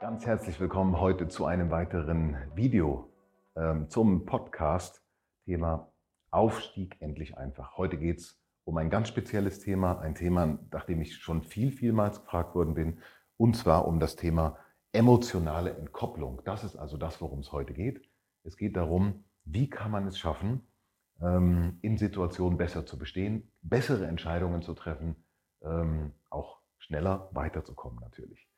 Ganz herzlich willkommen heute zu einem weiteren Video ähm, zum Podcast Thema Aufstieg endlich einfach. Heute geht es um ein ganz spezielles Thema, ein Thema, nach dem ich schon viel, vielmals gefragt worden bin, und zwar um das Thema emotionale Entkopplung. Das ist also das, worum es heute geht. Es geht darum, wie kann man es schaffen, ähm, in Situationen besser zu bestehen, bessere Entscheidungen zu treffen, ähm, auch schneller weiterzukommen natürlich.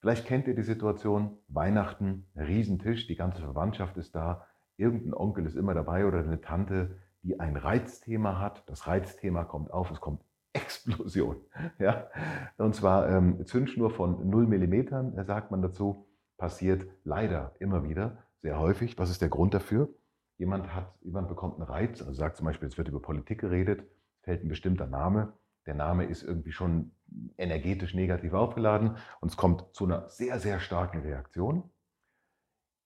Vielleicht kennt ihr die Situation, Weihnachten, Riesentisch, die ganze Verwandtschaft ist da, irgendein Onkel ist immer dabei oder eine Tante, die ein Reizthema hat. Das Reizthema kommt auf, es kommt Explosion. Ja? Und zwar ähm, Zündschnur von 0 mm, sagt man dazu, passiert leider immer wieder, sehr häufig. Was ist der Grund dafür? Jemand, hat, jemand bekommt einen Reiz, also sagt zum Beispiel, es wird über Politik geredet, fällt ein bestimmter Name, der Name ist irgendwie schon energetisch negativ aufgeladen und es kommt zu einer sehr, sehr starken Reaktion.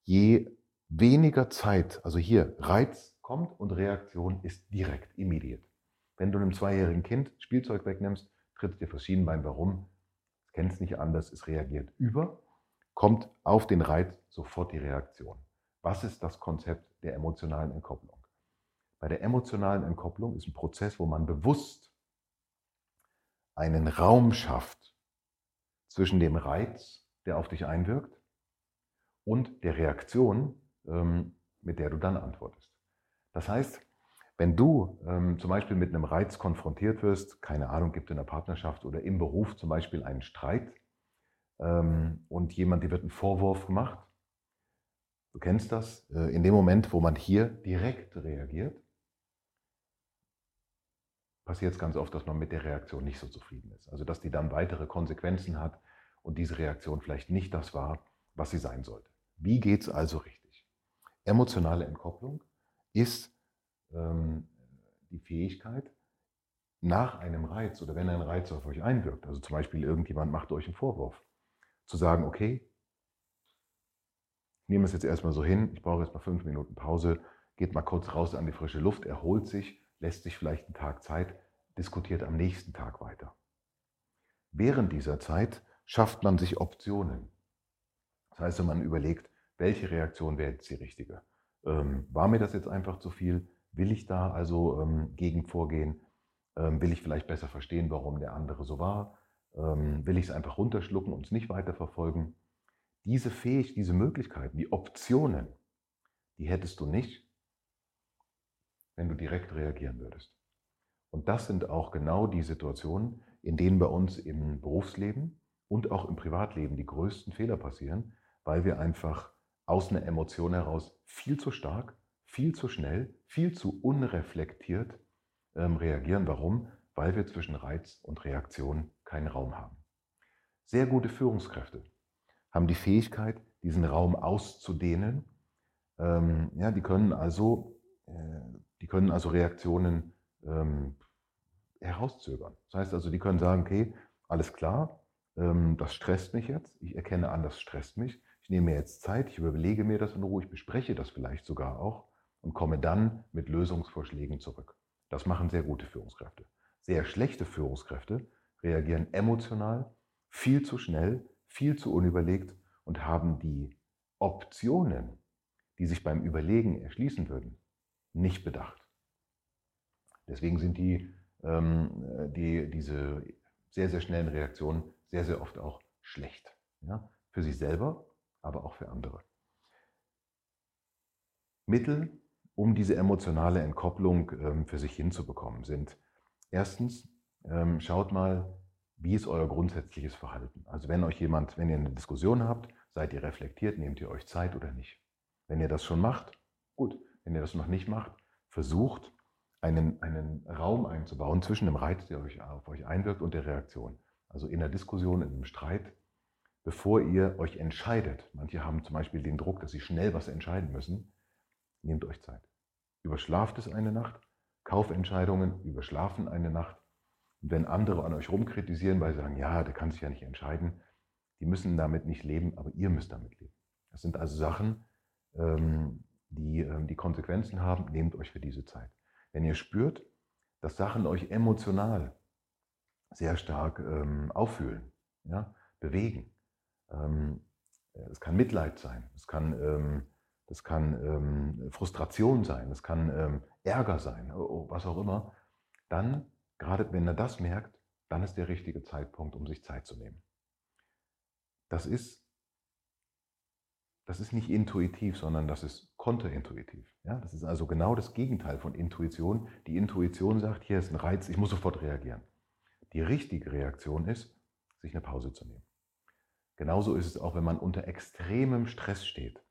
Je weniger Zeit, also hier Reiz kommt und Reaktion ist direkt, immediate. Wenn du einem zweijährigen Kind Spielzeug wegnimmst, tritt dir das Schienenbein. Warum? Es kennt es nicht anders, es reagiert über, kommt auf den Reiz sofort die Reaktion. Was ist das Konzept der emotionalen Entkopplung? Bei der emotionalen Entkopplung ist ein Prozess, wo man bewusst einen Raum schafft zwischen dem Reiz, der auf dich einwirkt, und der Reaktion, ähm, mit der du dann antwortest. Das heißt, wenn du ähm, zum Beispiel mit einem Reiz konfrontiert wirst, keine Ahnung, gibt in der Partnerschaft oder im Beruf zum Beispiel einen Streit ähm, und jemand, dir wird ein Vorwurf gemacht, du kennst das, äh, in dem Moment, wo man hier direkt reagiert, passiert es ganz oft, dass man mit der Reaktion nicht so zufrieden ist. Also dass die dann weitere Konsequenzen hat und diese Reaktion vielleicht nicht das war, was sie sein sollte. Wie geht es also richtig? Emotionale Entkopplung ist ähm, die Fähigkeit, nach einem Reiz oder wenn ein Reiz auf euch einwirkt, also zum Beispiel irgendjemand macht euch einen Vorwurf, zu sagen, okay, ich nehme es jetzt erstmal so hin, ich brauche jetzt mal fünf Minuten Pause, geht mal kurz raus an die frische Luft, erholt sich lässt sich vielleicht einen Tag Zeit, diskutiert am nächsten Tag weiter. Während dieser Zeit schafft man sich Optionen. Das heißt, man überlegt, welche Reaktion wäre jetzt die richtige. Ähm, war mir das jetzt einfach zu viel? Will ich da also ähm, gegen vorgehen? Ähm, will ich vielleicht besser verstehen, warum der andere so war? Ähm, will ich es einfach runterschlucken und es nicht weiterverfolgen? Diese Fähigkeit, diese Möglichkeiten, die Optionen, die hättest du nicht, wenn du direkt reagieren würdest. Und das sind auch genau die Situationen, in denen bei uns im Berufsleben und auch im Privatleben die größten Fehler passieren, weil wir einfach aus einer Emotion heraus viel zu stark, viel zu schnell, viel zu unreflektiert ähm, reagieren. Warum? Weil wir zwischen Reiz und Reaktion keinen Raum haben. Sehr gute Führungskräfte haben die Fähigkeit, diesen Raum auszudehnen. Ähm, ja, die können also äh, die können also Reaktionen ähm, herauszögern. Das heißt also, die können sagen, okay, alles klar, ähm, das stresst mich jetzt, ich erkenne an, das stresst mich, ich nehme mir jetzt Zeit, ich überlege mir das in Ruhe, ich bespreche das vielleicht sogar auch und komme dann mit Lösungsvorschlägen zurück. Das machen sehr gute Führungskräfte. Sehr schlechte Führungskräfte reagieren emotional, viel zu schnell, viel zu unüberlegt und haben die Optionen, die sich beim Überlegen erschließen würden, nicht bedacht. Deswegen sind die, ähm, die, diese sehr, sehr schnellen Reaktionen sehr, sehr oft auch schlecht. Ja? Für sich selber, aber auch für andere. Mittel, um diese emotionale Entkopplung ähm, für sich hinzubekommen, sind erstens, ähm, schaut mal, wie ist euer grundsätzliches Verhalten? Also wenn euch jemand, wenn ihr eine Diskussion habt, seid ihr reflektiert, nehmt ihr euch Zeit oder nicht? Wenn ihr das schon macht, gut. Wenn ihr das noch nicht macht, versucht einen, einen Raum einzubauen zwischen dem Reiz, der euch, auf euch einwirkt, und der Reaktion. Also in der Diskussion, in einem Streit, bevor ihr euch entscheidet. Manche haben zum Beispiel den Druck, dass sie schnell was entscheiden müssen. Nehmt euch Zeit. Überschlaft es eine Nacht. Kaufentscheidungen überschlafen eine Nacht. Und wenn andere an euch rumkritisieren, weil sie sagen, ja, der kann sich ja nicht entscheiden, die müssen damit nicht leben, aber ihr müsst damit leben. Das sind also Sachen, ähm, die ähm, die Konsequenzen haben. Nehmt euch für diese Zeit. Wenn ihr spürt, dass Sachen euch emotional sehr stark ähm, auffühlen, ja, bewegen, es kann Mitleid sein, es kann, das kann Frustration sein, es kann Ärger sein, was auch immer, dann Gerade wenn er das merkt, dann ist der richtige Zeitpunkt, um sich Zeit zu nehmen. Das ist, das ist nicht intuitiv, sondern das ist konterintuitiv. Ja? Das ist also genau das Gegenteil von Intuition. Die Intuition sagt, hier ist ein Reiz, ich muss sofort reagieren. Die richtige Reaktion ist, sich eine Pause zu nehmen. Genauso ist es auch, wenn man unter extremem Stress steht.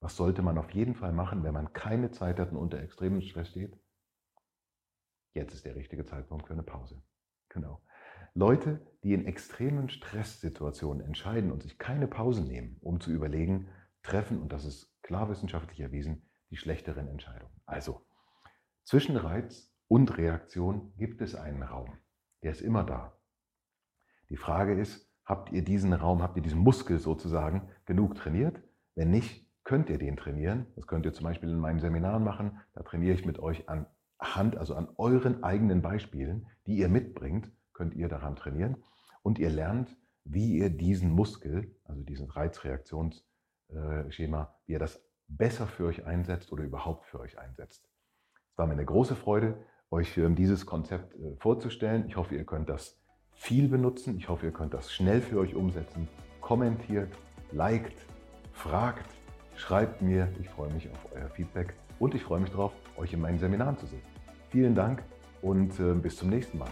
Was sollte man auf jeden Fall machen, wenn man keine Zeit hat und unter extremem Stress steht? Jetzt ist der richtige Zeitpunkt für eine Pause. Genau. Leute, die in extremen Stresssituationen entscheiden und sich keine Pause nehmen, um zu überlegen, treffen, und das ist klar wissenschaftlich erwiesen, die schlechteren Entscheidungen. Also, zwischen Reiz und Reaktion gibt es einen Raum. Der ist immer da. Die Frage ist, habt ihr diesen Raum, habt ihr diesen Muskel sozusagen genug trainiert? Wenn nicht, könnt ihr den trainieren. Das könnt ihr zum Beispiel in meinen Seminaren machen. Da trainiere ich mit euch an Hand, also an euren eigenen Beispielen, die ihr mitbringt, könnt ihr daran trainieren. Und ihr lernt, wie ihr diesen Muskel, also diesen Reizreaktionsschema, wie ihr das besser für euch einsetzt oder überhaupt für euch einsetzt. Es war mir eine große Freude, euch dieses Konzept äh, vorzustellen. Ich hoffe, ihr könnt das viel benutzen. Ich hoffe, ihr könnt das schnell für euch umsetzen. Kommentiert, liked, fragt, schreibt mir. Ich freue mich auf euer Feedback und ich freue mich darauf, euch in meinen Seminaren zu sehen. Vielen Dank und äh, bis zum nächsten Mal.